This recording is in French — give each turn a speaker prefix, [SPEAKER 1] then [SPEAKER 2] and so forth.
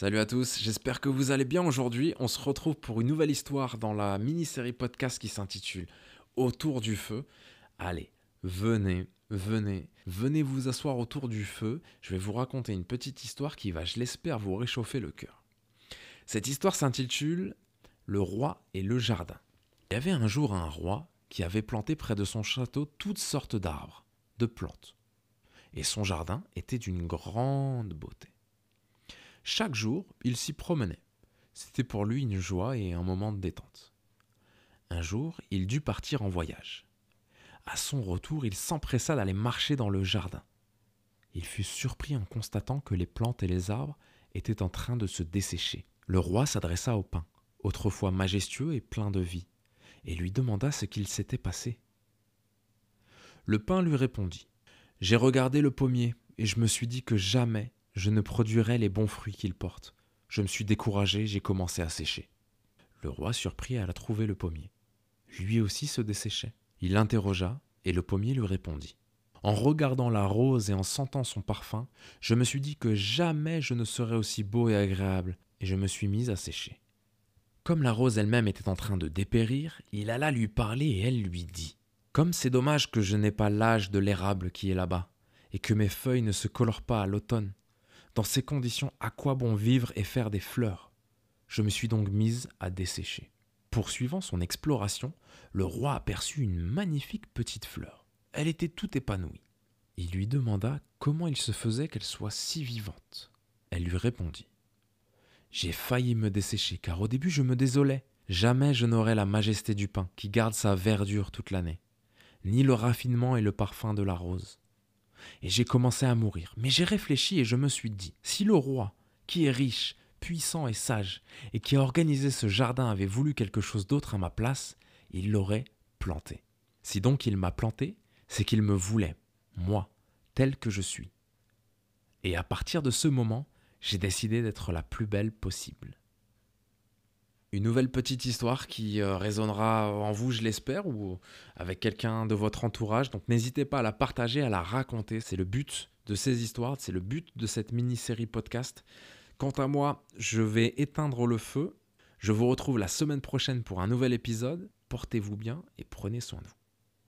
[SPEAKER 1] Salut à tous, j'espère que vous allez bien aujourd'hui. On se retrouve pour une nouvelle histoire dans la mini-série podcast qui s'intitule Autour du feu. Allez, venez, venez, venez vous asseoir autour du feu. Je vais vous raconter une petite histoire qui va, je l'espère, vous réchauffer le cœur. Cette histoire s'intitule Le roi et le jardin. Il y avait un jour un roi qui avait planté près de son château toutes sortes d'arbres, de plantes. Et son jardin était d'une grande beauté. Chaque jour, il s'y promenait. C'était pour lui une joie et un moment de détente. Un jour, il dut partir en voyage. À son retour, il s'empressa d'aller marcher dans le jardin. Il fut surpris en constatant que les plantes et les arbres étaient en train de se dessécher. Le roi s'adressa au pin, autrefois majestueux et plein de vie, et lui demanda ce qu'il s'était passé. Le pin lui répondit J'ai regardé le pommier, et je me suis dit que jamais je ne produirais les bons fruits qu'il porte. Je me suis découragé, j'ai commencé à sécher. Le roi, surpris, alla trouver le pommier. Lui aussi se desséchait. Il l'interrogea, et le pommier lui répondit. En regardant la rose et en sentant son parfum, je me suis dit que jamais je ne serais aussi beau et agréable, et je me suis mise à sécher. Comme la rose elle-même était en train de dépérir, il alla lui parler et elle lui dit Comme c'est dommage que je n'ai pas l'âge de l'érable qui est là-bas, et que mes feuilles ne se colorent pas à l'automne. Dans ces conditions, à quoi bon vivre et faire des fleurs? Je me suis donc mise à dessécher. Poursuivant son exploration, le roi aperçut une magnifique petite fleur. Elle était toute épanouie. Il lui demanda comment il se faisait qu'elle soit si vivante. Elle lui répondit J'ai failli me dessécher car au début je me désolais. Jamais je n'aurai la majesté du pain qui garde sa verdure toute l'année, ni le raffinement et le parfum de la rose et j'ai commencé à mourir. Mais j'ai réfléchi et je me suis dit, si le roi, qui est riche, puissant et sage, et qui a organisé ce jardin avait voulu quelque chose d'autre à ma place, il l'aurait planté. Si donc il m'a planté, c'est qu'il me voulait, moi, tel que je suis. Et à partir de ce moment, j'ai décidé d'être la plus belle possible une nouvelle petite histoire qui euh, résonnera en vous, je l'espère, ou avec quelqu'un de votre entourage. Donc n'hésitez pas à la partager, à la raconter. C'est le but de ces histoires, c'est le but de cette mini-série podcast. Quant à moi, je vais éteindre le feu. Je vous retrouve la semaine prochaine pour un nouvel épisode. Portez-vous bien et prenez soin de vous.